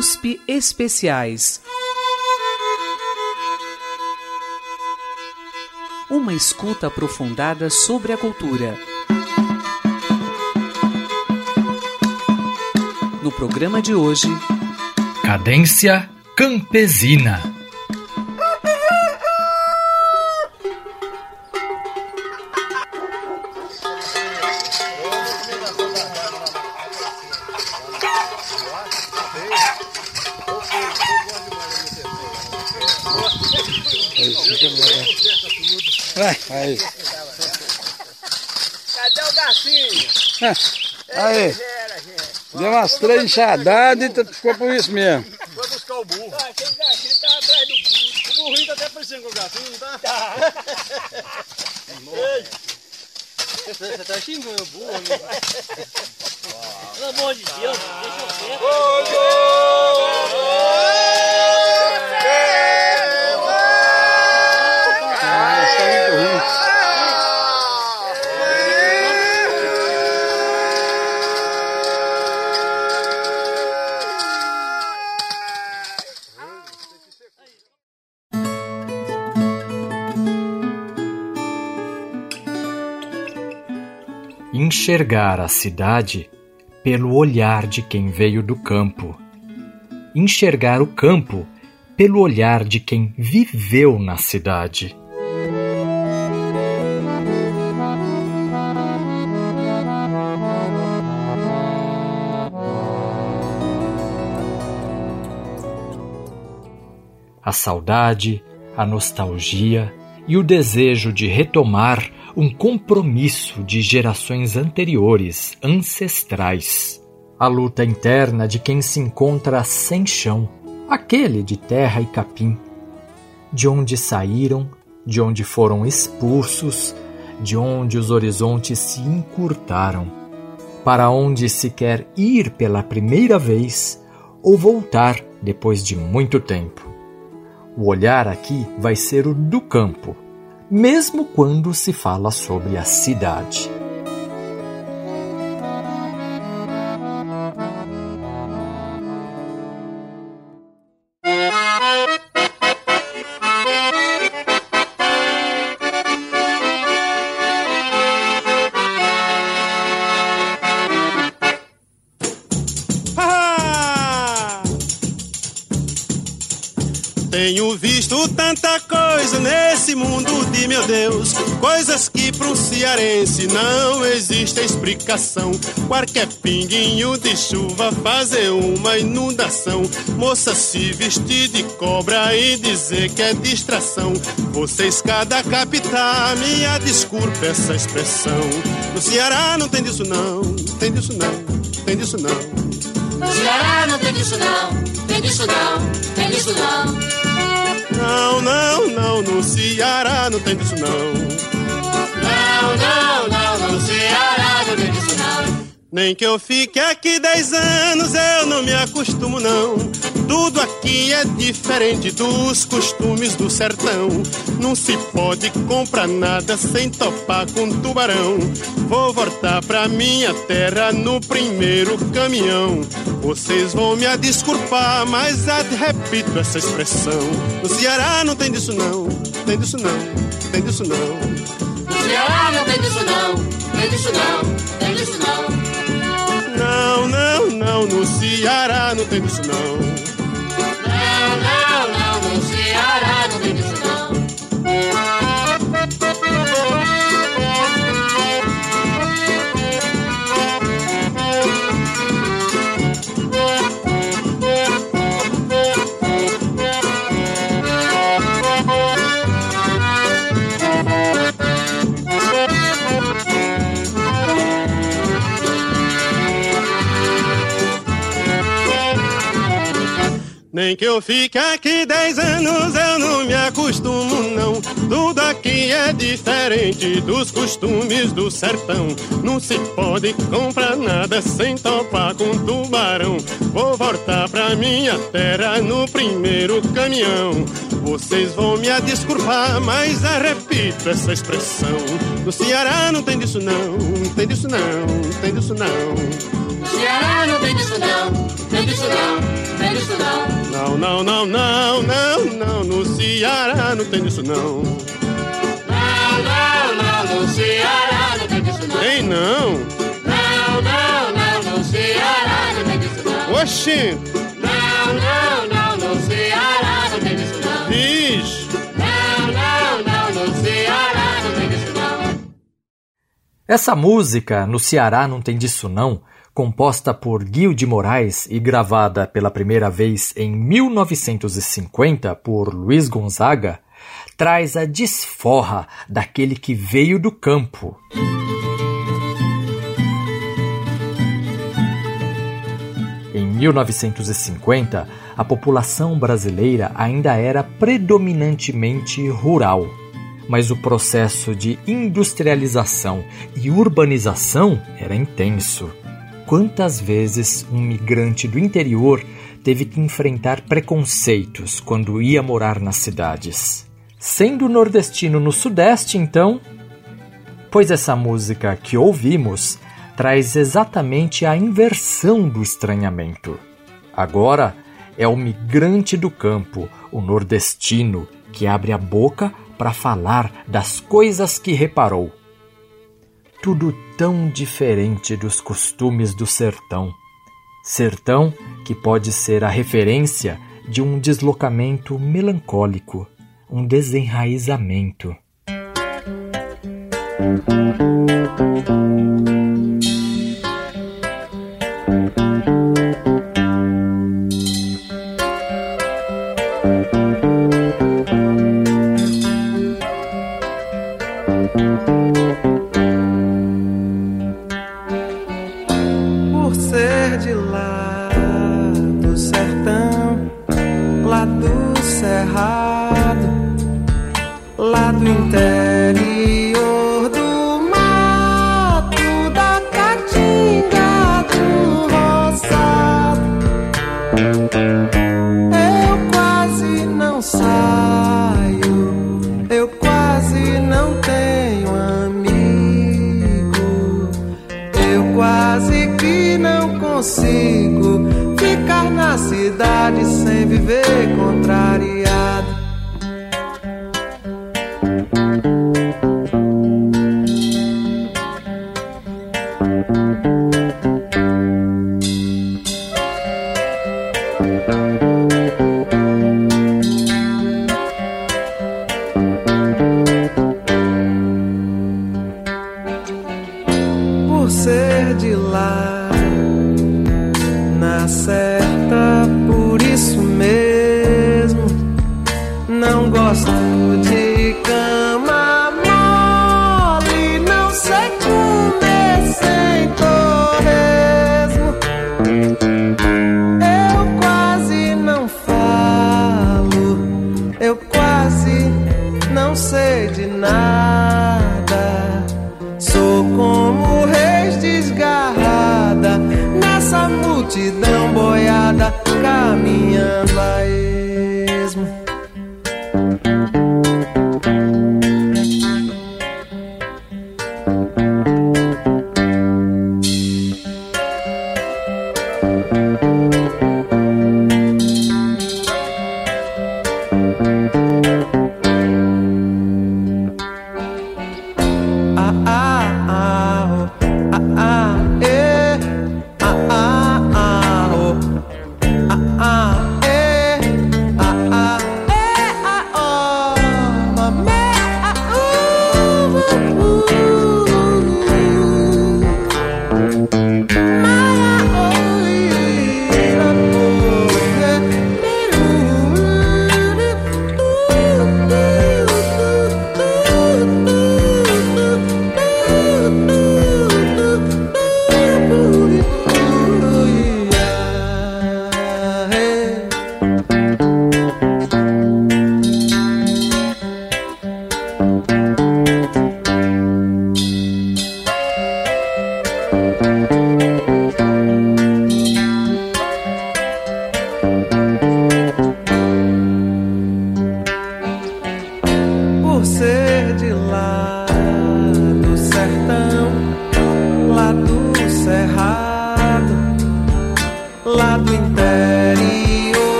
USP Especiais. Uma escuta aprofundada sobre a cultura. No programa de hoje, Cadência Campesina. Aí. Cadê o garfinho? Aí. Deu umas três enxadadas e ficou por isso mesmo. Foi buscar o burro. Ah, aquele garfinho tá atrás do burro. O burrinho tá até parecendo com o garfinho, não tá? Tá. Você tá xingando o burro, amigo. Pelo amor de Deus, deixa eu ver. Enxergar a cidade pelo olhar de quem veio do campo. Enxergar o campo pelo olhar de quem viveu na cidade. A saudade, a nostalgia e o desejo de retomar um compromisso de gerações anteriores, ancestrais. A luta interna de quem se encontra sem chão, aquele de terra e capim, de onde saíram, de onde foram expulsos, de onde os horizontes se encurtaram, para onde se quer ir pela primeira vez ou voltar depois de muito tempo. O olhar aqui vai ser o do campo, mesmo quando se fala sobre a cidade. Tanta coisa nesse mundo de meu Deus, coisas que para um cearense não existe explicação. Qualquer pinguinho de chuva fazer uma inundação, moça se vestir de cobra e dizer que é distração. Vocês cada capital, minha desculpa essa expressão. No Ceará não tem disso não, tem disso não, tem disso não. No Ceará não tem disso não, tem disso não, tem disso não. Não, não, não, no Ceará não tem disso não. Não, não, não, no Ceará não tem disso não. Nem que eu fique aqui dez anos, eu não me acostumo não. Tudo aqui é diferente dos costumes do sertão. Não se pode comprar nada sem topar com tubarão. Vou voltar pra minha terra no primeiro caminhão. Vocês vão me desculpar, mas repito essa expressão. No Ceará não tem disso não, tem disso não, tem disso não. No Ceará não tem disso não, tem disso não, tem disso não. Não, não, no Ceará não tem disso não. Não, Nem que eu fique aqui dez anos, eu não me acostumo não. Tudo aqui é diferente dos costumes do sertão. Não se pode comprar nada sem topar com tubarão. Vou voltar pra minha terra no primeiro caminhão. Vocês vão me desculpar, mas eu repito essa expressão. No Ceará não tem disso não, tem disso não, tem disso não. No Ceará não tem disso não, tem disso não, não. Não, não, não, não, não, não, no Ceará não tem disso não. Não, não, não, no Ceará não tem disso não. Tem não. Não, não, não, no Ceará não tem disso não. Oxi, Não, não, não, no Ceará não tem disso não. diz. Não, não, não, no Ceará não tem disso não. Essa música, No Ceará Não Tem Disso Não, composta por Guil de Moraes e gravada pela primeira vez em 1950 por Luiz Gonzaga, traz a desforra daquele que veio do campo. Em 1950, a população brasileira ainda era predominantemente rural mas o processo de industrialização e urbanização era intenso. Quantas vezes um migrante do interior teve que enfrentar preconceitos quando ia morar nas cidades? Sendo nordestino no Sudeste, então? Pois essa música que ouvimos traz exatamente a inversão do estranhamento. Agora é o migrante do campo, o nordestino, que abre a boca para falar das coisas que reparou. Tudo tão diferente dos costumes do sertão. Sertão que pode ser a referência de um deslocamento melancólico, um desenraizamento.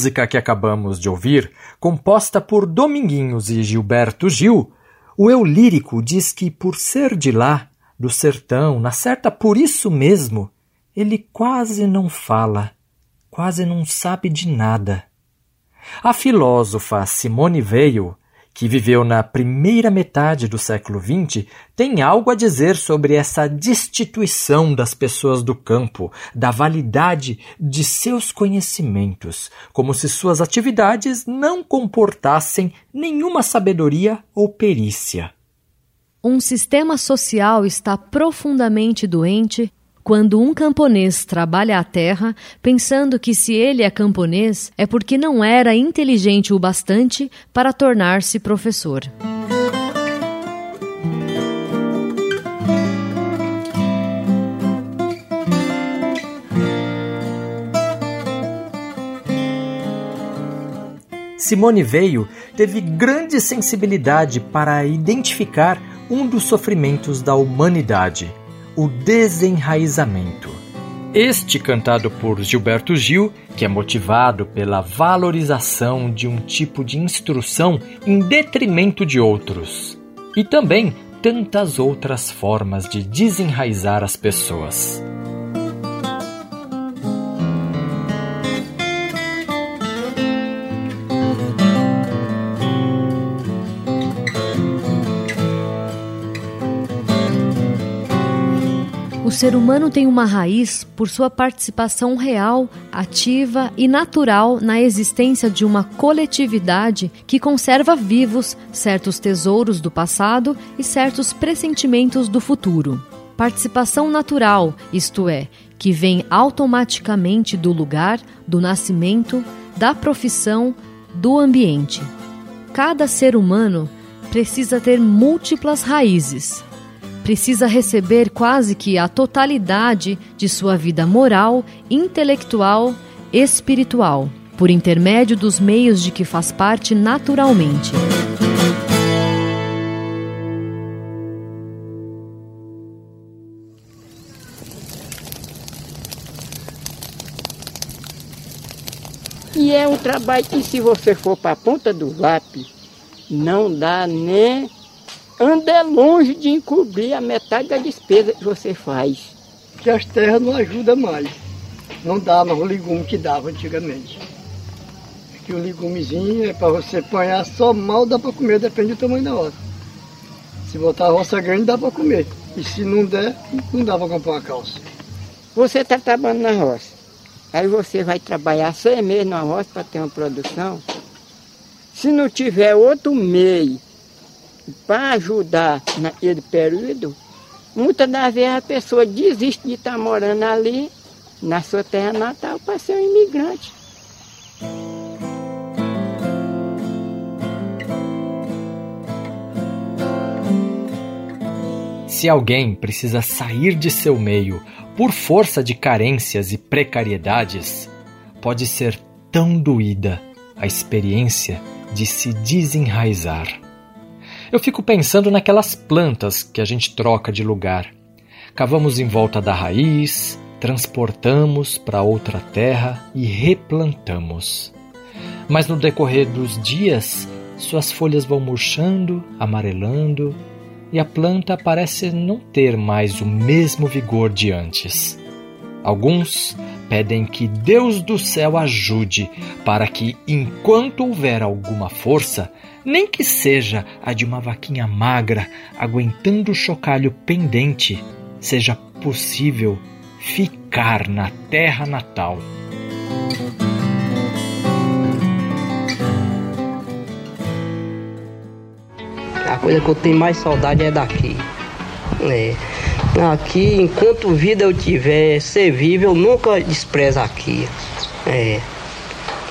Música que acabamos de ouvir, composta por Dominguinhos e Gilberto Gil, o eu lírico diz que, por ser de lá, do sertão, na certa por isso mesmo, ele quase não fala, quase não sabe de nada. A filósofa Simone Weil, que viveu na primeira metade do século XX, tem algo a dizer sobre essa destituição das pessoas do campo, da validade de seus conhecimentos, como se suas atividades não comportassem nenhuma sabedoria ou perícia. Um sistema social está profundamente doente quando um camponês trabalha a terra pensando que se ele é camponês é porque não era inteligente o bastante para tornar-se professor. Simone Veil teve grande sensibilidade para identificar um dos sofrimentos da humanidade, o desenraizamento. Este cantado por Gilberto Gil, que é motivado pela valorização de um tipo de instrução em detrimento de outros, e também tantas outras formas de desenraizar as pessoas. O ser humano tem uma raiz por sua participação real, ativa e natural na existência de uma coletividade que conserva vivos certos tesouros do passado e certos pressentimentos do futuro. Participação natural, isto é, que vem automaticamente do lugar, do nascimento, da profissão, do ambiente. Cada ser humano precisa ter múltiplas raízes precisa receber quase que a totalidade de sua vida moral, intelectual, espiritual, por intermédio dos meios de que faz parte naturalmente. E é um trabalho que se você for para a ponta do lápis, não dá nem anda longe de encobrir a metade da despesa que você faz. Que as terras não ajudam mais. Não dá mais o legume que dava antigamente. Que o legumezinho é para você apanhar só mal, dá para comer, depende do tamanho da roça. Se botar a roça grande, dá para comer. E se não der, não dá para comprar uma calça. Você está trabalhando na roça. Aí você vai trabalhar seis meses na roça para ter uma produção. Se não tiver outro meio para ajudar naquele período, muitas das vezes a pessoa desiste de estar morando ali, na sua terra natal, para ser um imigrante. Se alguém precisa sair de seu meio por força de carências e precariedades, pode ser tão doída a experiência de se desenraizar. Eu fico pensando naquelas plantas que a gente troca de lugar. Cavamos em volta da raiz, transportamos para outra terra e replantamos. Mas no decorrer dos dias, suas folhas vão murchando, amarelando, e a planta parece não ter mais o mesmo vigor de antes. Alguns pedem que Deus do céu ajude para que, enquanto houver alguma força, nem que seja a de uma vaquinha magra aguentando o chocalho pendente, seja possível ficar na terra natal. A coisa que eu tenho mais saudade é daqui. É. Aqui, enquanto vida eu tiver, ser vivo, eu nunca desprezo aqui. É.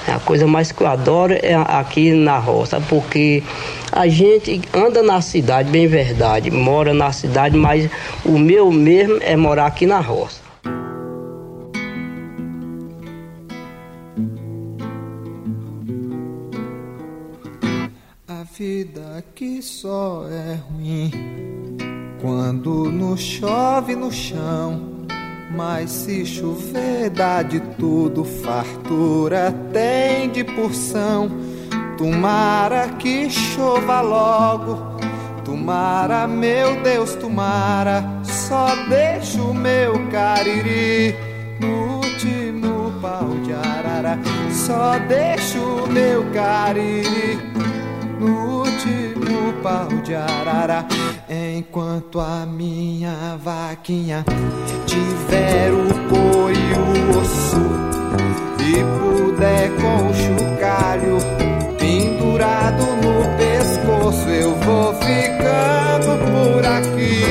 A coisa mais que eu adoro é aqui na roça, porque a gente anda na cidade, bem verdade, mora na cidade, mas o meu mesmo é morar aqui na roça. A vida aqui só é ruim quando nos chove no chão. Mas se chover, dá de tudo, fartura tem de porção. Tomara que chova logo, tomara, meu Deus, tomara. Só deixa o meu cariri no último pau de arara. Só deixa o meu cariri no último pau de arara. Enquanto a minha vaquinha tiver o couro e o osso e puder com o chocalho pendurado no pescoço, eu vou ficando por aqui.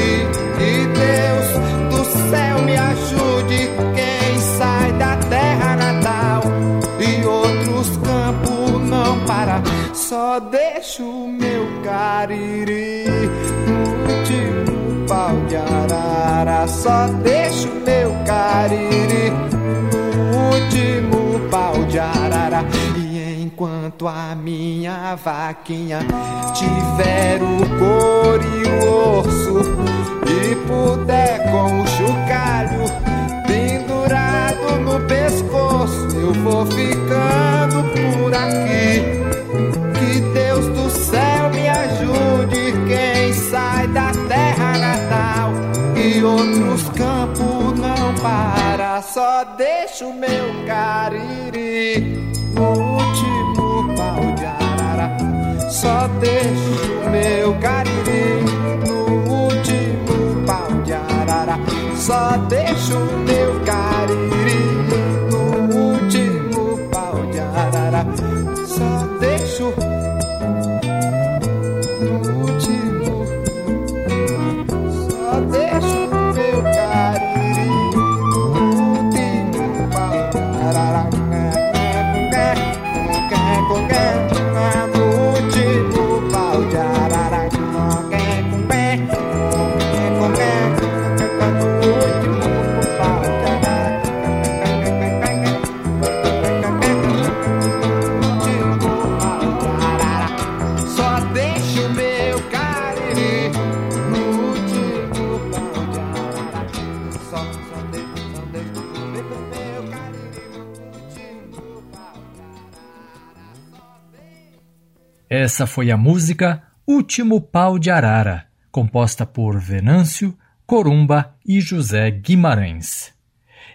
Que Deus do céu me ajude, quem sai da terra natal e outros campos não para, só deixa o meu cariri Só deixo meu cariri no último pau de arara. E enquanto a minha vaquinha tiver o couro e o osso e puder com o chocalho pendurado no pescoço, eu vou ficando por aqui. Outros campos não para. Só deixa o meu cariri no último pau de arara. Só deixa o meu cariri no último pau de arara. Só deixa o meu Essa foi a música Último Pau de Arara, composta por Venâncio, Corumba e José Guimarães.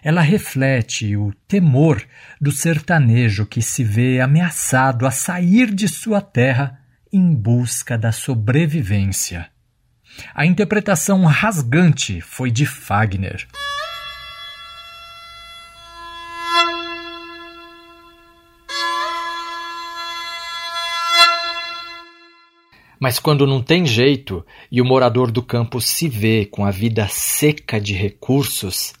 Ela reflete o temor do sertanejo que se vê ameaçado a sair de sua terra em busca da sobrevivência. A interpretação rasgante foi de Fagner. Mas quando não tem jeito e o morador do campo se vê com a vida seca de recursos,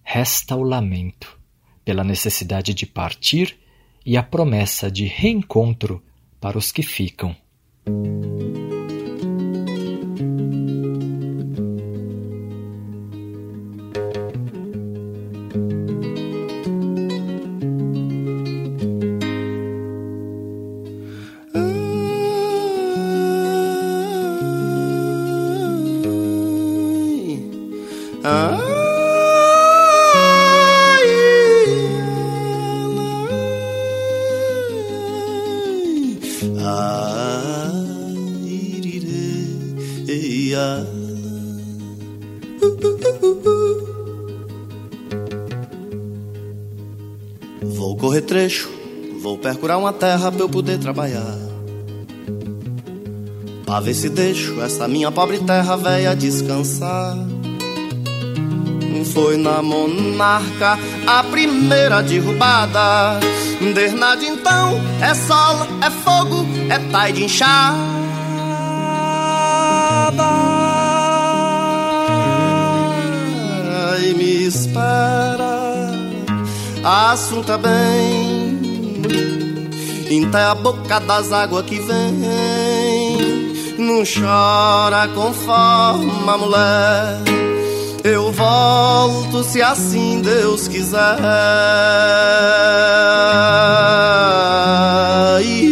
resta o lamento pela necessidade de partir e a promessa de reencontro para os que ficam. Vou percurar uma terra pra eu poder trabalhar. Pra ver se deixo essa minha pobre terra velha descansar. Foi na monarca a primeira derrubada. Desde então é sol, é fogo, é tai de enxada. espera. Assunta bem, até a boca das águas que vem. Não chora conforme a mulher. Eu volto se assim Deus quiser. Iê,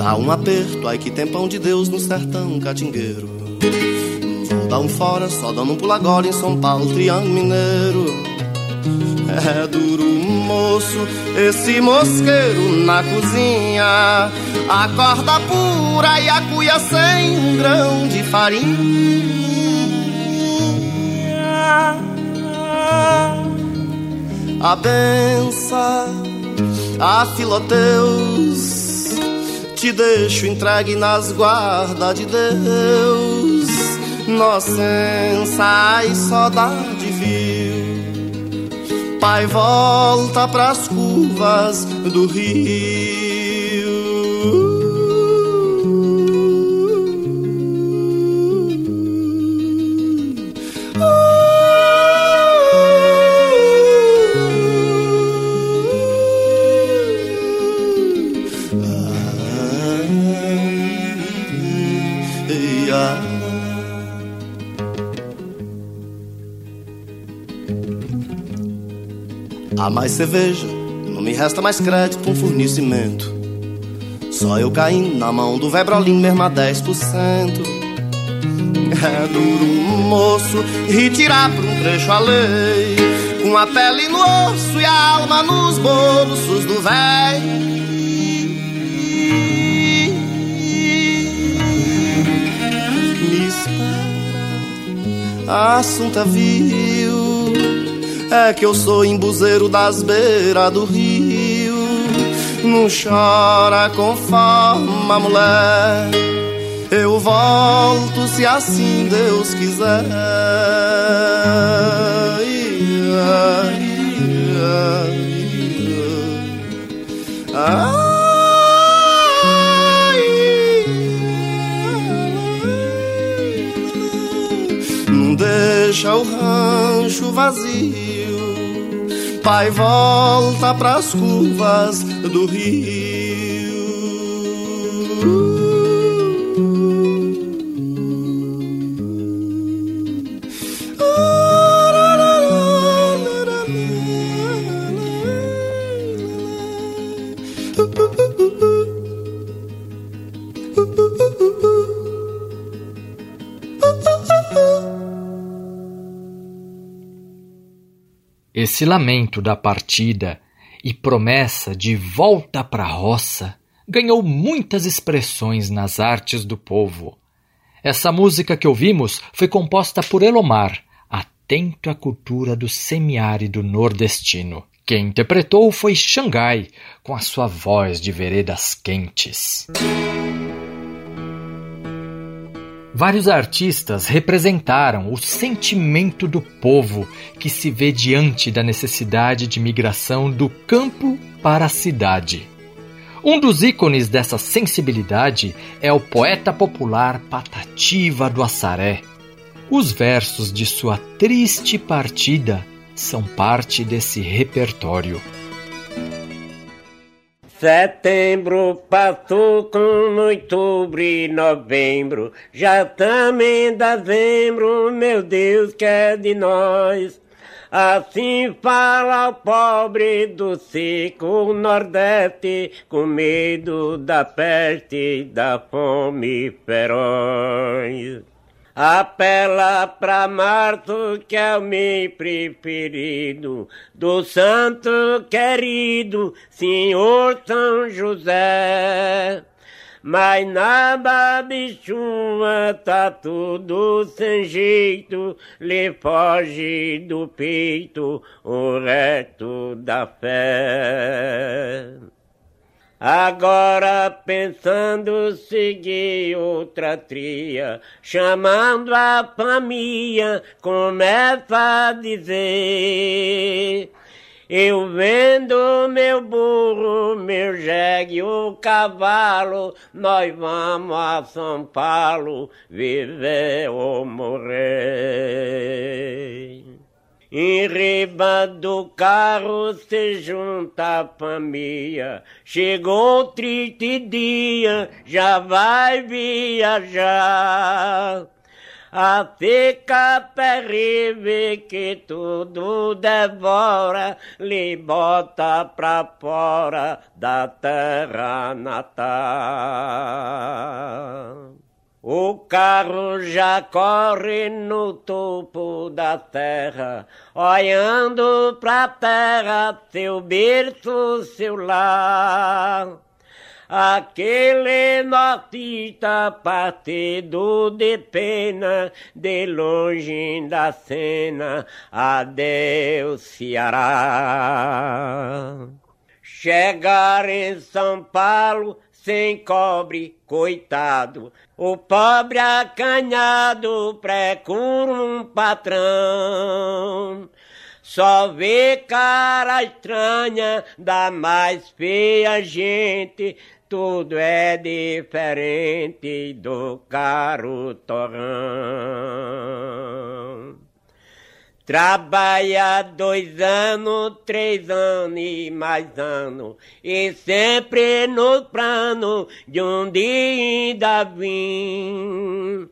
Tá um aperto, ai que tempão de Deus no sertão catingueiro. Vou dar um fora, só dando um pulo agora em São Paulo, Triângulo Mineiro. É duro, moço, esse mosqueiro na cozinha. A corda pura e a cuia sem um grão de farinha. A benção, a filoteus, te deixo entregue nas guardas de Deus. Nocença e saudade viu. Pai volta pras curvas do rio. Há mais cerveja, não me resta mais crédito um fornecimento. Só eu caindo na mão do Vebrolim mesmo a 10%. É duro um moço retirar por um trecho a lei, com a pele no osso e a alma nos bolsos do véi. Me espera, assunta viu. É que eu sou embuzeiro das beiras do rio. Não chora conforme a mulher. Eu volto se assim Deus quiser. Não deixa o rancho vazio. Pai volta pras curvas do rio. Esse lamento da partida e promessa de volta para a roça ganhou muitas expressões nas artes do povo. Essa música que ouvimos foi composta por Elomar, atento à cultura do semiárido nordestino. Quem interpretou foi Xangai, com a sua voz de veredas quentes. Vários artistas representaram o sentimento do povo que se vê diante da necessidade de migração do campo para a cidade. Um dos ícones dessa sensibilidade é o poeta popular Patativa do Assaré. Os versos de sua triste partida são parte desse repertório. Setembro passou com outubro e novembro, já também em dezembro, meu Deus, que é de nós. Assim fala o pobre do seco Nordeste, com medo da peste da fome feroz. Apela pra março que é o meu preferido, do santo querido, senhor São José. Mas na babichua tá tudo sem jeito, lhe foge do peito o resto da fé. Agora pensando seguir outra tria, chamando a família, começa a dizer. Eu vendo meu burro, meu jegue o cavalo, nós vamos a São Paulo viver ou morrer. Em riba do carro se junta a família, chegou triste dia, já vai viajar. A seca terrível que tudo devora, lhe bota pra fora da terra natal. O carro já corre no topo da terra, olhando pra terra, seu berço, seu lar. Aquele nortista partido de pena, de longe da cena, adeus Ceará. Chegar em São Paulo sem cobre, coitado, o pobre acanhado procura um patrão. Só vê cara estranha da mais feia gente, tudo é diferente do caro torrão. Trabalha dois anos, três anos e mais anos, e sempre no plano de um dia ainda vir.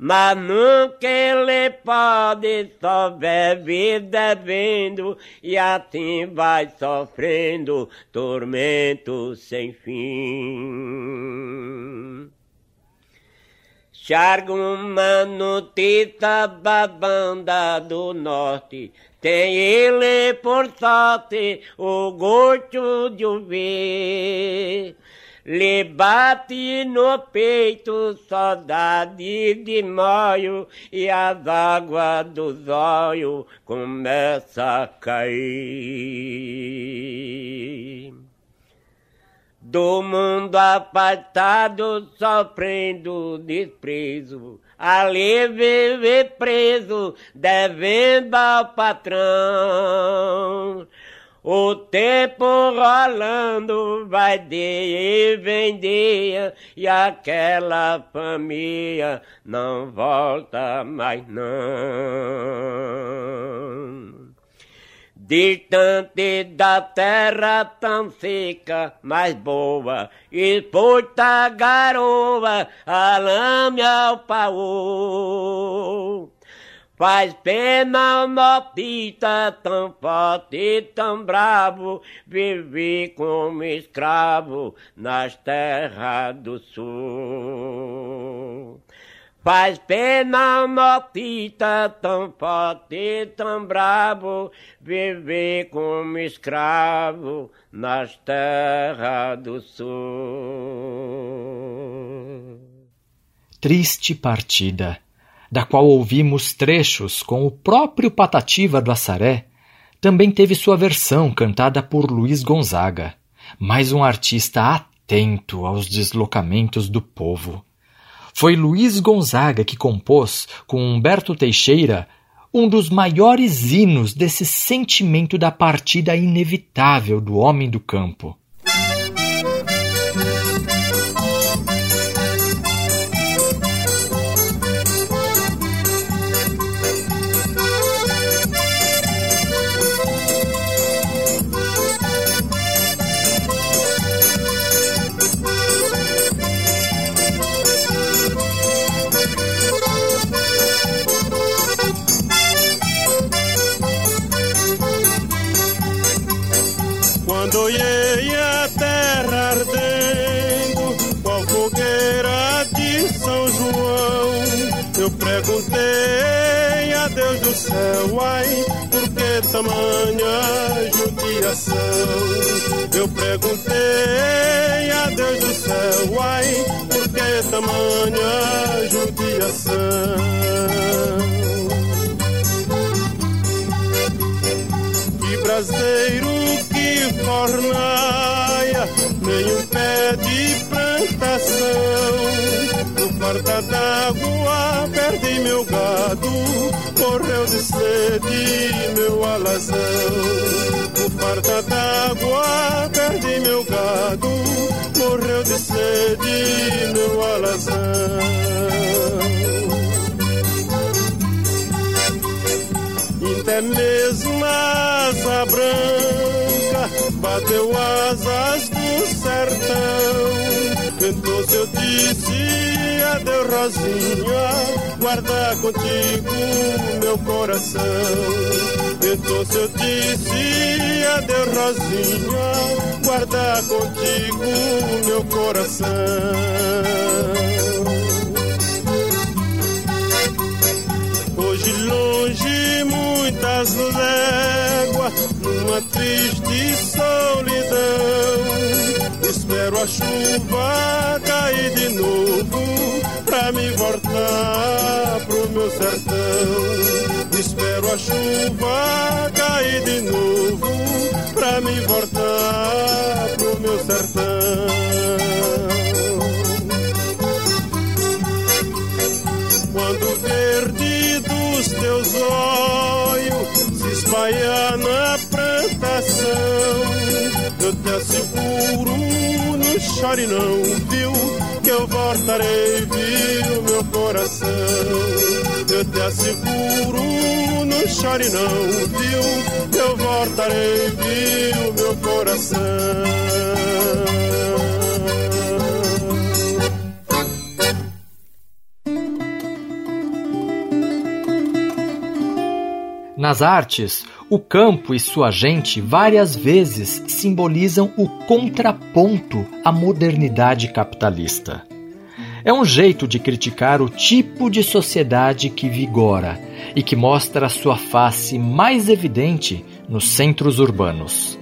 Mas nunca ele pode só viver devendo, e assim vai sofrendo tormento sem fim. Chargo uma notícia da banda do norte, tem ele por sorte o gosto de ouvir. Lhe bate no peito saudade de maio e as águas dos olhos começam a cair. Do mundo apartado, sofrendo desprezo, ali vive preso, devendo ao patrão. O tempo rolando vai dia e vem dia, e aquela família não volta mais não. Distante da terra tão seca, mas boa, exposta garoa, a lame ao pau. Faz pena o notista tão forte e tão bravo, viver como escravo nas terras do sul. Faz pena o notista tão forte tão bravo, viver como escravo nas terras do sul. Triste partida, da qual ouvimos trechos com o próprio Patativa do Assaré, também teve sua versão cantada por Luiz Gonzaga, mais um artista atento aos deslocamentos do povo. Foi Luiz Gonzaga que compôs, com Humberto Teixeira, um dos maiores hinos desse sentimento da partida inevitável do homem do campo. A Deus do céu, ai, por que tamanha judiação? Eu perguntei a Deus do céu, ai, por que tamanha judiação? Que braseiro que fornaia nem um pé de plantação. No farta d'água meu gado, morreu de sede meu alazão. No farta d'água perdi meu gado, morreu de sede meu alazão. Até mesmo asa branca bateu asas do sertão. Cantou se eu disse adeus, Rosinha, guarda contigo meu coração. Cantou se eu disse adeus, Rosinha, guarda contigo meu coração. Hoje longe muitas léguas, numa triste solidão. Espero a chuva cair de novo pra me voltar pro meu sertão. Espero a chuva cair de novo pra me voltar pro meu sertão. Olhos se espalhar na plantação, eu te asseguro, não chore não, viu? Que eu voltarei, viu, meu coração. Eu te asseguro, não chore não, viu? Que eu voltarei, viu, meu coração. Nas artes, o campo e sua gente várias vezes simbolizam o contraponto à modernidade capitalista. É um jeito de criticar o tipo de sociedade que vigora e que mostra sua face mais evidente nos centros urbanos.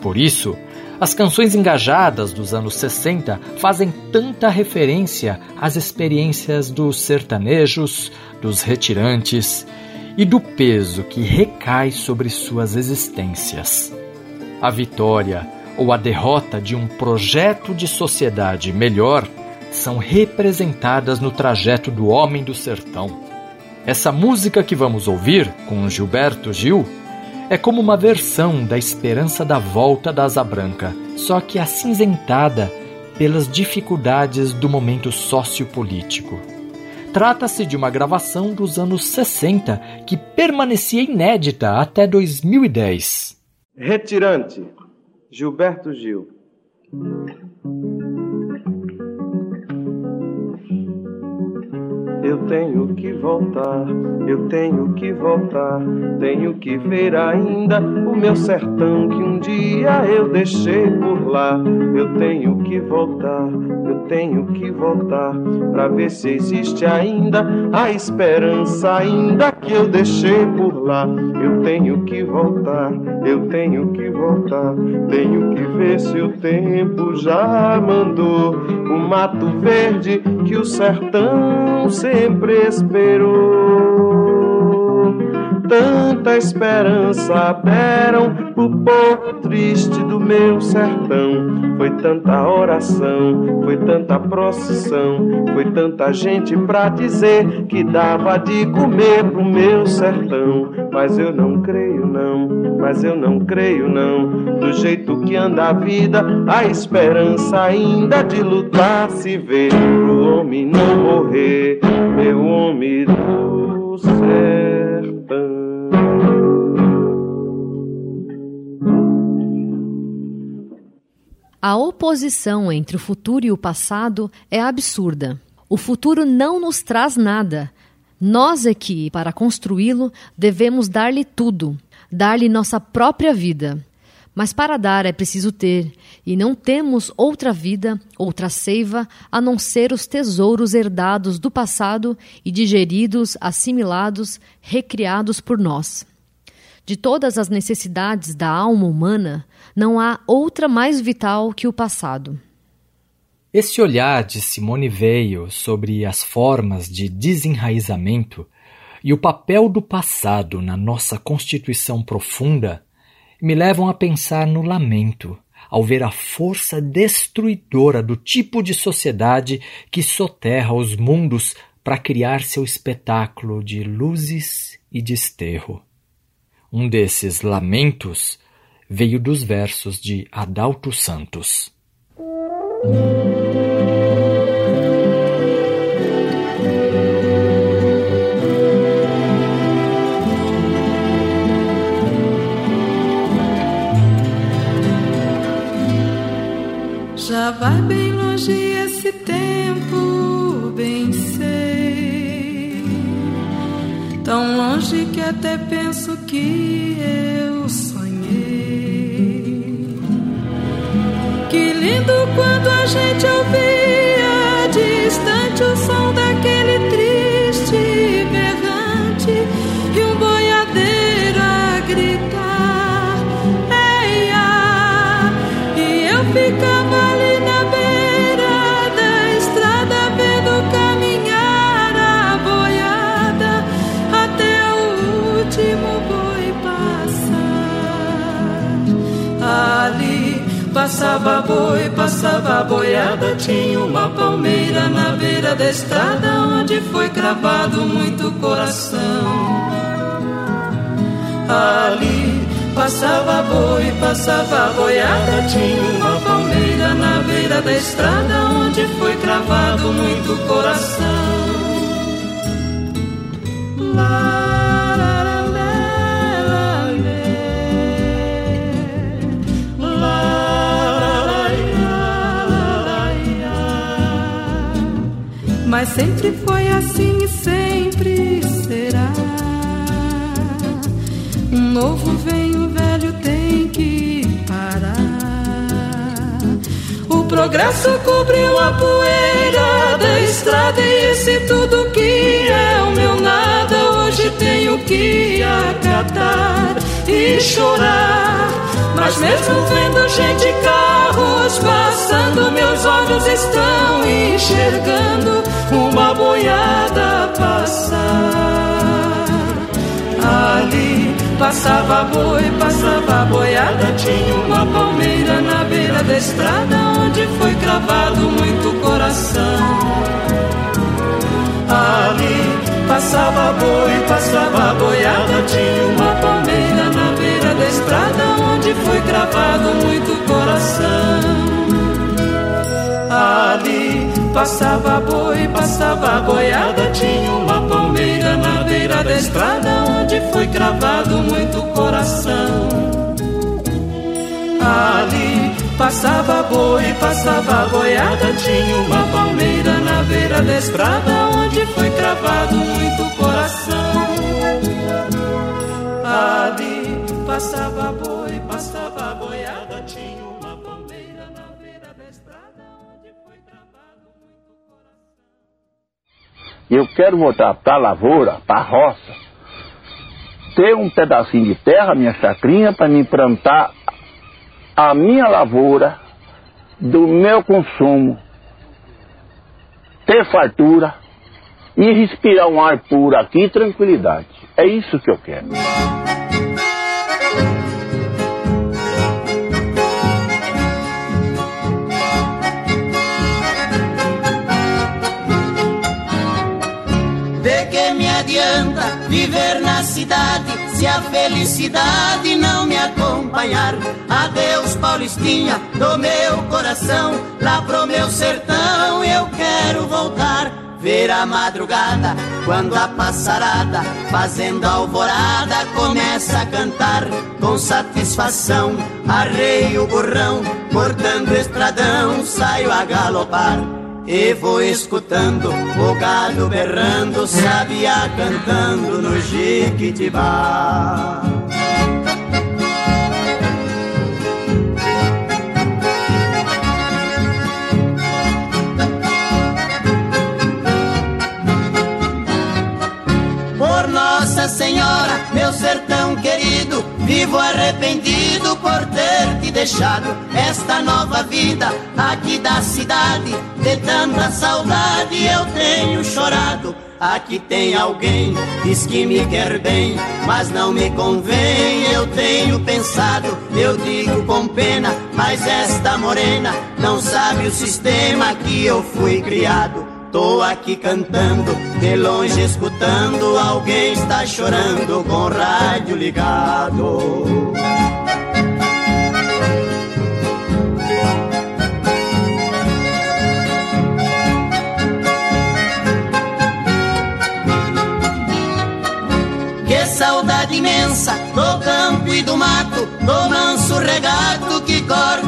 Por isso, as canções engajadas dos anos 60 fazem tanta referência às experiências dos sertanejos, dos retirantes e do peso que recai sobre suas existências. A vitória ou a derrota de um projeto de sociedade melhor são representadas no trajeto do homem do sertão. Essa música que vamos ouvir, com Gilberto Gil, é como uma versão da esperança da volta da Asa Branca, só que acinzentada pelas dificuldades do momento sociopolítico. Trata-se de uma gravação dos anos 60 que permanecia inédita até 2010. Retirante, Gilberto Gil. Eu tenho que voltar, eu tenho que voltar, tenho que ver ainda o meu sertão que um dia eu deixei por lá. Eu tenho que voltar, eu tenho que voltar, pra ver se existe ainda a esperança ainda que eu deixei por lá. Eu tenho que voltar, eu tenho que voltar, tenho que ver se o tempo já mandou o mato verde que o sertão sempre esperou. Tanta esperança deram o povo triste do meu sertão. Foi tanta oração, foi tanta procissão, foi tanta gente pra dizer que dava de comer pro meu sertão. Mas eu não creio, não, mas eu não creio, não. Do jeito que anda a vida, a esperança ainda de lutar se vê pro homem não morrer, meu homem do sertão. A oposição entre o futuro e o passado é absurda. O futuro não nos traz nada. Nós é que, para construí-lo, devemos dar-lhe tudo, dar-lhe nossa própria vida. Mas para dar é preciso ter, e não temos outra vida, outra seiva, a não ser os tesouros herdados do passado e digeridos, assimilados, recriados por nós. De todas as necessidades da alma humana, não há outra mais vital que o passado. Esse olhar de Simone Weil sobre as formas de desenraizamento e o papel do passado na nossa constituição profunda me levam a pensar no lamento, ao ver a força destruidora do tipo de sociedade que soterra os mundos para criar seu espetáculo de luzes e desterro. Um desses lamentos veio dos versos de Adalto Santos. Já vai bem longe esse tempo, bem sei. Tão longe que até penso que lindo quando a gente ouvia passava boi, passava boiada, tinha uma palmeira na beira da estrada onde foi cravado muito coração. Ali passava boi, passava boiada, tinha uma palmeira na beira da estrada onde foi cravado muito coração. Lá, Mas sempre foi assim e sempre será. Um novo vem, o velho tem que parar. O progresso cobriu a poeira da estrada e esse tudo que é o meu nada hoje tenho que acatar e chorar. Mas mesmo vendo gente e carros passando, meus olhos estão enxergando uma boiada passar. Ali passava boi, passava boiada, tinha uma palmeira na beira da estrada onde foi cravado muito coração. Ali passava boi, passava boiada, tinha uma palmeira na beira da estrada onde foi cravado muito coração. Ali passava boi, passava boiada, tinha uma palmeira na beira da estrada onde foi cravado muito coração. Ali passava boi, passava boiada, tinha uma palmeira na beira da estrada onde foi cravado muito coração. Ali passava boi, Eu quero voltar para a lavoura, para a roça, ter um pedacinho de terra, minha chacrinha, para me plantar a minha lavoura do meu consumo, ter fartura e respirar um ar puro aqui tranquilidade. É isso que eu quero. Viver na cidade se a felicidade não me acompanhar? Adeus, Paulistinha, do meu coração, lá pro meu sertão eu quero voltar. Ver a madrugada, quando a passarada, fazendo alvorada, começa a cantar com satisfação. Arreio o burrão, cortando estradão, saio a galopar. E vou escutando o gado berrando, sabia cantando no Jiquitibá. Por Nossa Senhora, meu sertão querido, vivo arrependido por ter te deixado esta nova vida aqui da cidade. De tanta saudade eu tenho chorado. Aqui tem alguém, diz que me quer bem, mas não me convém. Eu tenho pensado, eu digo com pena, mas esta morena não sabe o sistema que eu fui criado. Tô aqui cantando, de longe escutando, alguém está chorando com o rádio ligado. Que saudade imensa do campo e do mato, do manso regato que corta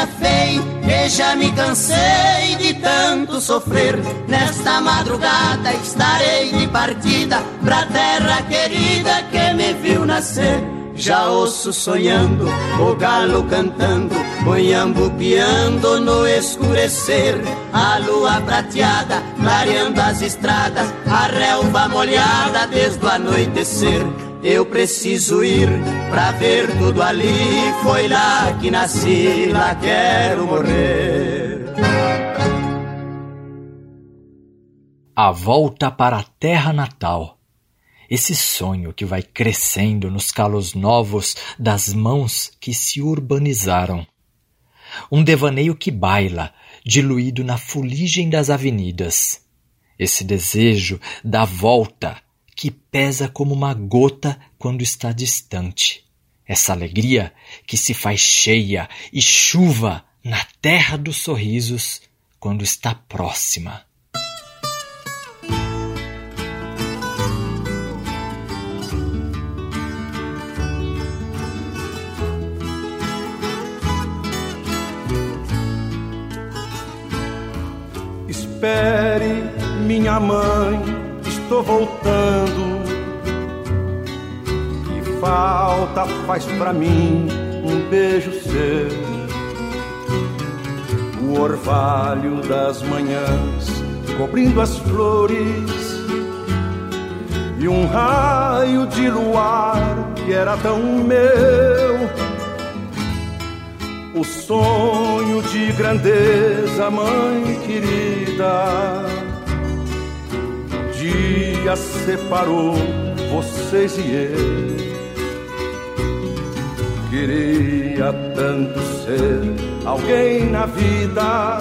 Telegrafei que já me cansei de tanto sofrer. Nesta madrugada estarei de partida pra terra querida que me viu nascer. Já ouço sonhando, o galo cantando, o piando no escurecer. A lua prateada, clareando as estradas, a relva molhada desde o anoitecer. Eu preciso ir pra ver tudo ali. Foi lá que nasci, lá quero morrer. A volta para a terra natal. Esse sonho que vai crescendo nos calos novos das mãos que se urbanizaram. Um devaneio que baila, diluído na fuligem das avenidas. Esse desejo da volta que pesa como uma gota quando está distante. Essa alegria que se faz cheia e chuva na terra dos sorrisos quando está próxima. Espere, minha mãe, estou voltando. Que falta faz pra mim um beijo seu. O orvalho das manhãs cobrindo as flores. E um raio de luar que era tão meu. O sonho de grandeza, mãe querida. Dia separou vocês e eu. Queria tanto ser alguém na vida.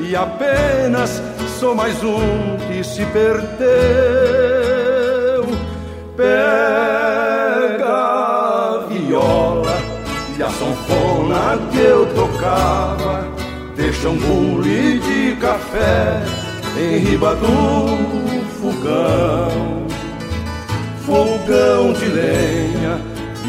E apenas sou mais um que se perdeu. Pega a viola e a sanfona que eu tocava Deixa um bule de café em riba do fogão Fogão de lenha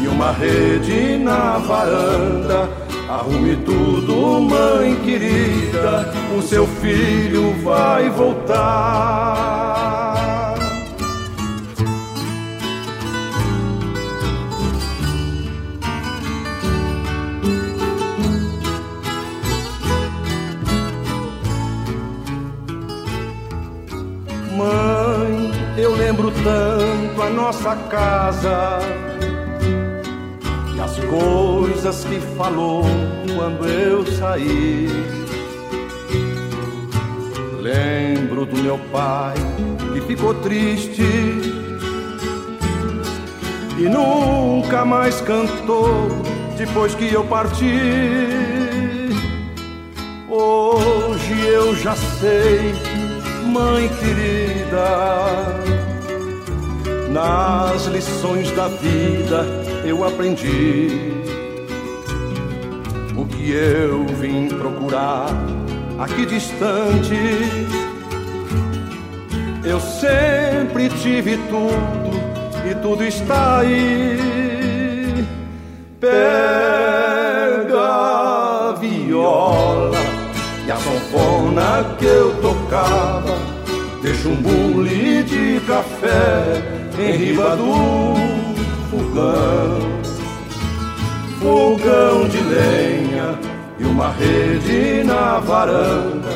e uma rede na varanda Arrume tudo, mãe querida, o seu filho vai voltar. Mãe, eu lembro tanto a nossa casa e as coisas que falou quando eu saí. Lembro do meu pai que ficou triste e nunca mais cantou depois que eu parti. Hoje eu já sei, mãe querida, nas lições da vida eu aprendi o que eu vim procurar aqui distante. Eu sempre tive tudo e tudo está aí. Pega a viola e a sanfona que eu tocava. Deixa um bule de café em riba do fogão. Fogão de lenha e uma rede na varanda.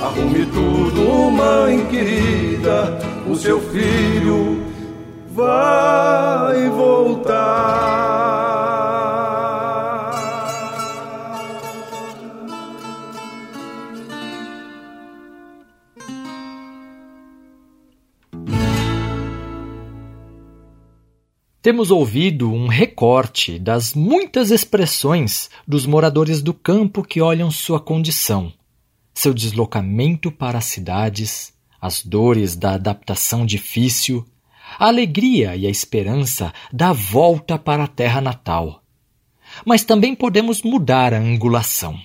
Arrume tudo, mãe querida, o seu filho vai voltar. Temos ouvido um recorte das muitas expressões dos moradores do campo que olham sua condição, seu deslocamento para as cidades, as dores da adaptação difícil, a alegria e a esperança da volta para a terra natal. Mas também podemos mudar a angulação.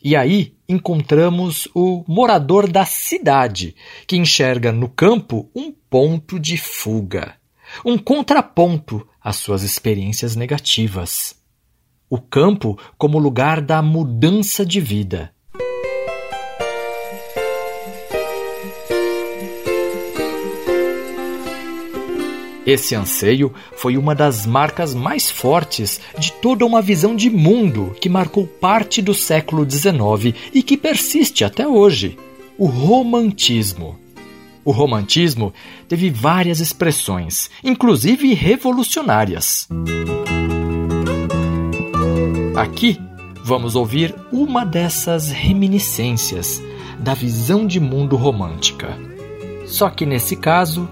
E aí encontramos o morador da cidade, que enxerga no campo um ponto de fuga um contraponto às suas experiências negativas. O campo como lugar da mudança de vida. Esse anseio foi uma das marcas mais fortes de toda uma visão de mundo que marcou parte do século XIX e que persiste até hoje: o romantismo. O romantismo teve várias expressões, inclusive revolucionárias. Aqui vamos ouvir uma dessas reminiscências da visão de mundo romântica. Só que nesse caso,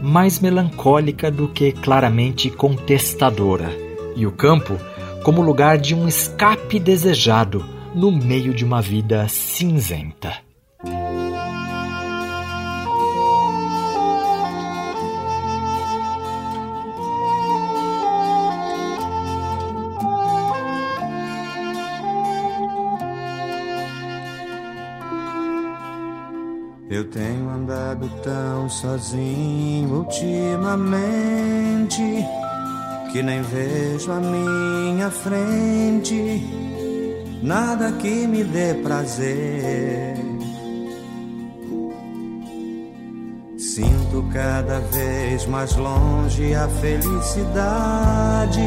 mais melancólica do que claramente contestadora, e o campo como lugar de um escape desejado no meio de uma vida cinzenta. Eu tenho andado tão sozinho ultimamente que nem vejo a minha frente nada que me dê prazer. Sinto cada vez mais longe a felicidade,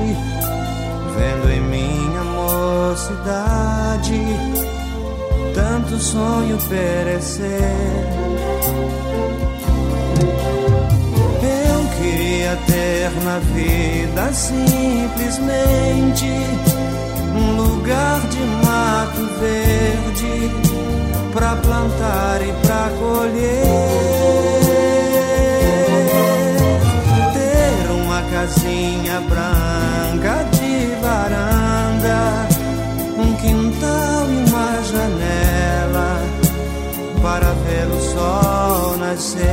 vendo em minha mocidade tanto sonho perecer. Eu queria ter na vida simplesmente um lugar de mato verde pra plantar e pra colher. Ter uma casinha branca de varanda, quintal e uma janela para ver o sol nascer.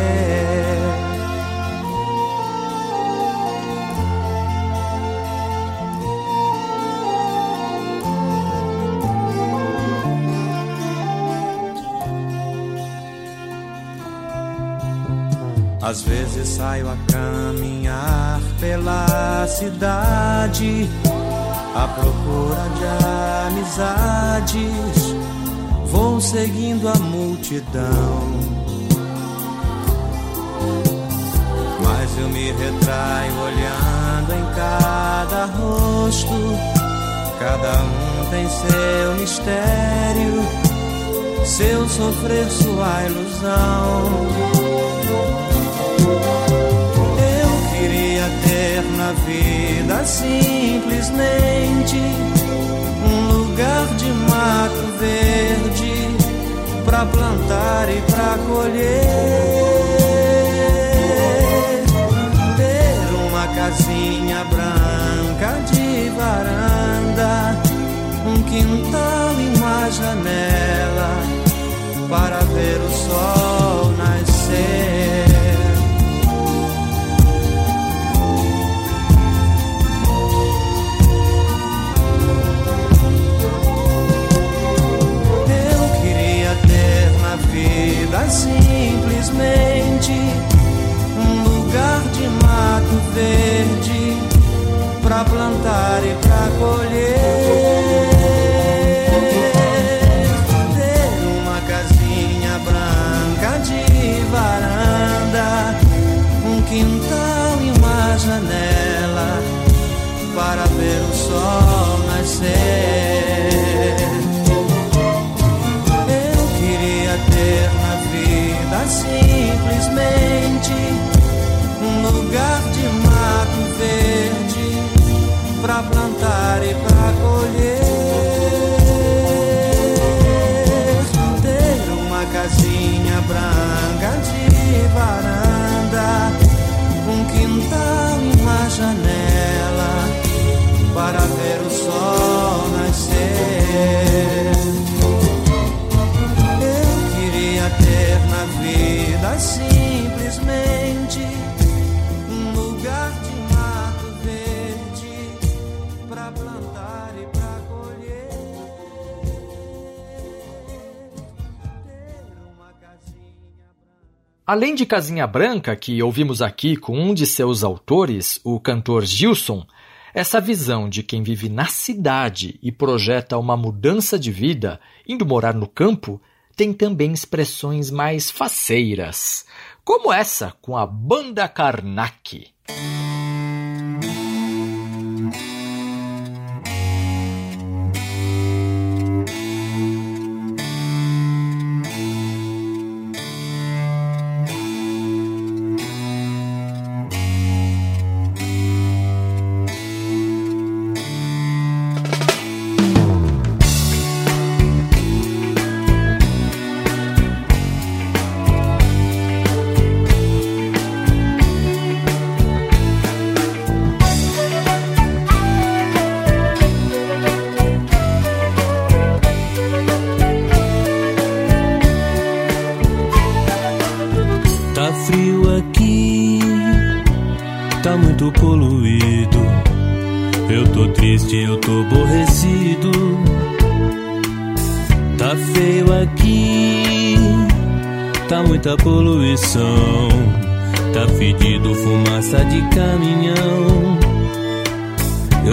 Às vezes saio a caminhar pela cidade à procura de amizades. Vou seguindo a multidão. Mas eu me retraio olhando em cada rosto. Cada um tem seu mistério, seu sofrer, sua ilusão. Ter na vida simplesmente um lugar de mato verde pra plantar e pra colher. Ter uma casinha branca de varanda, um quintal e uma janela para ver o sol nascer. um lugar de mato verde para plantar e para colher. Além de Casinha Branca, que ouvimos aqui com um de seus autores, o cantor Gilson, essa visão de quem vive na cidade e projeta uma mudança de vida, indo morar no campo, tem também expressões mais faceiras, como essa com a Banda Karnak.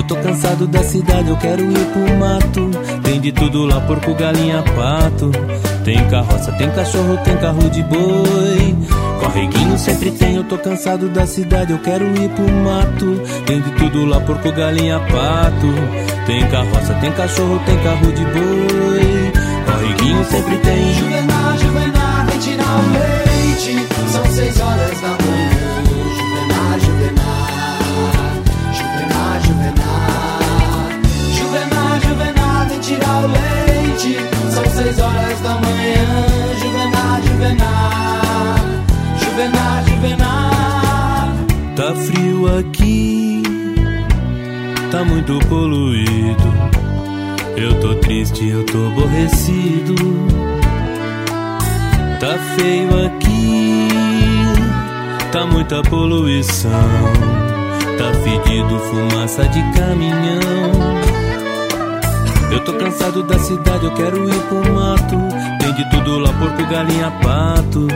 Tô cansado da cidade, eu quero ir pro mato. Tem de tudo lá, porco, galinha, pato. Tem carroça, tem cachorro, tem carro de boi. Correguinho sempre tem, eu tô cansado da cidade, eu quero ir pro mato. Tem de tudo lá, porco, galinha, pato. Tem carroça, tem cachorro, tem carro de boi. Correguinho sempre tem. Juvenal, Juvenal, vem tirar o leite. São seis horas da seis horas da manhã. Juvenal, Juvenal. Juvenal, Juvenal. Tá frio aqui, tá muito poluído. Eu tô triste, eu tô aborrecido. Tá feio aqui, tá muita poluição. Tá fedido fumaça de caminhão. Eu tô cansado da cidade, eu quero ir pro mato. Tem de tudo lá, porco, galinha, pato.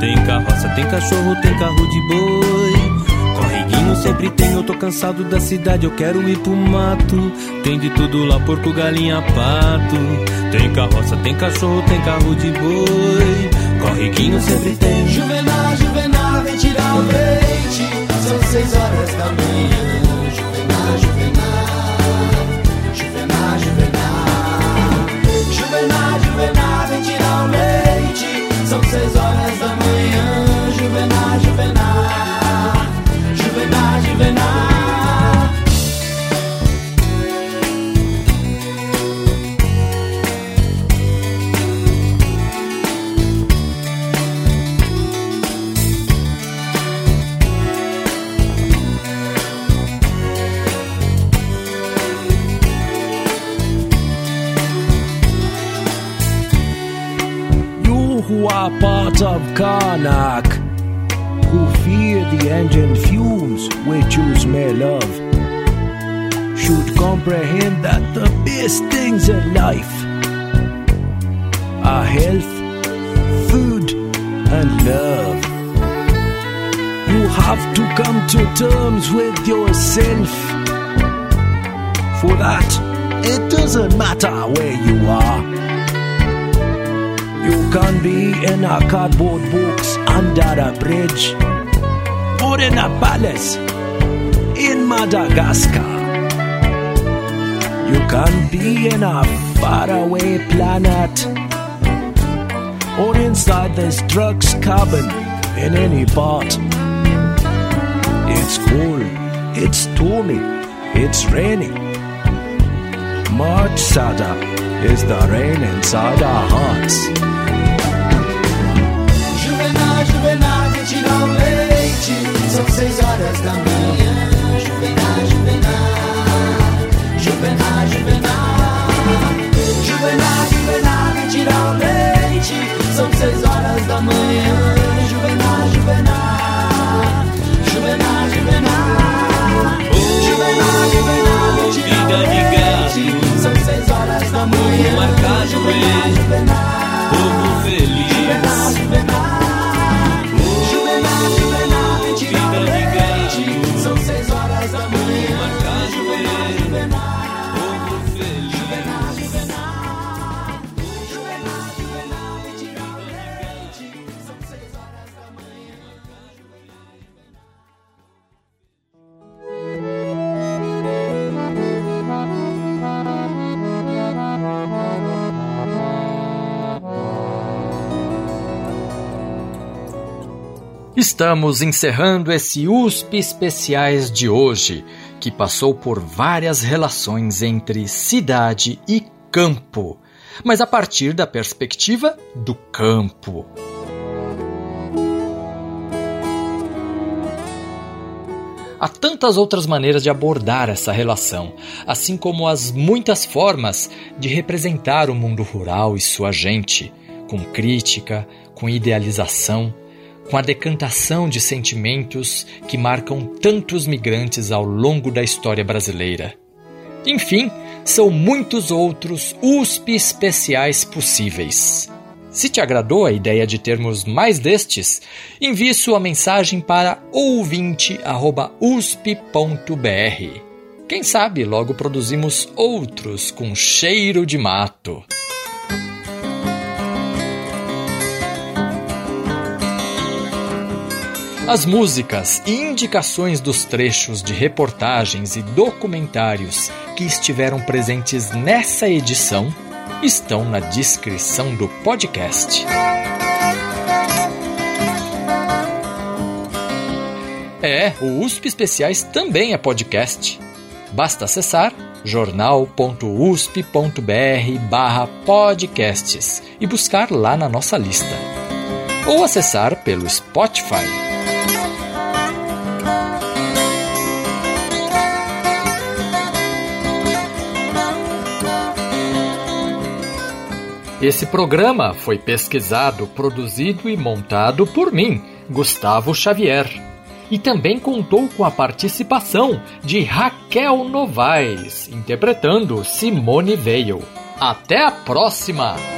Tem carroça, tem cachorro, tem carro de boi. Correguinho sempre tem, eu tô cansado da cidade, eu quero ir pro mato. Tem de tudo lá, porco, galinha, pato. Tem carroça, tem cachorro, tem carro de boi. Correguinho sempre tem. Juvenal, Juvenal, vem tirar o leite. São seis horas da manhã. Juvenal, Juvenal. São seis horas da manhã. Engine fumes which you smell of, should comprehend that the best things in life are health, food, and love. You have to come to terms with yourself For that, it doesn't matter where you are. You can be in a cardboard box under a bridge in a palace in Madagascar. You can be in a faraway planet or inside this drugs cabin in any part. It's cold, it's stormy, it's rainy. Much sadder is the rain inside our hearts. Horas da manhã. Juvenal, Juvenal, Juvenal, Juvenal. Juvenal, Juvenal, vem tirar o leite. São seis horas da manhã. Juvenal, Juvenal, Juvenal, Juvenal. Juvenal, Juvenal, vem tirar o leite. São seis horas da manhã. Juvenal, Juvenal. Estamos encerrando esse USP Especiais de hoje, que passou por várias relações entre cidade e campo, mas a partir da perspectiva do campo. Há tantas outras maneiras de abordar essa relação, assim como as muitas formas de representar o mundo rural e sua gente, com crítica, com idealização, com a decantação de sentimentos que marcam tantos migrantes ao longo da história brasileira. Enfim, são muitos outros USP especiais possíveis. Se te agradou a ideia de termos mais destes, envie sua mensagem para ouvinte@usp.br. Quem sabe logo produzimos outros com cheiro de mato. As músicas e indicações dos trechos de reportagens e documentários que estiveram presentes nessa edição estão na descrição do podcast. É, o USP Especiais também é podcast. Basta acessar jornal.usp.br barra podcasts e buscar lá na nossa lista. Ou acessar pelo Spotify. Esse programa foi pesquisado, produzido e montado por mim, Gustavo Xavier. E também contou com a participação de Raquel Novaes, interpretando Simone Veil. Até a próxima!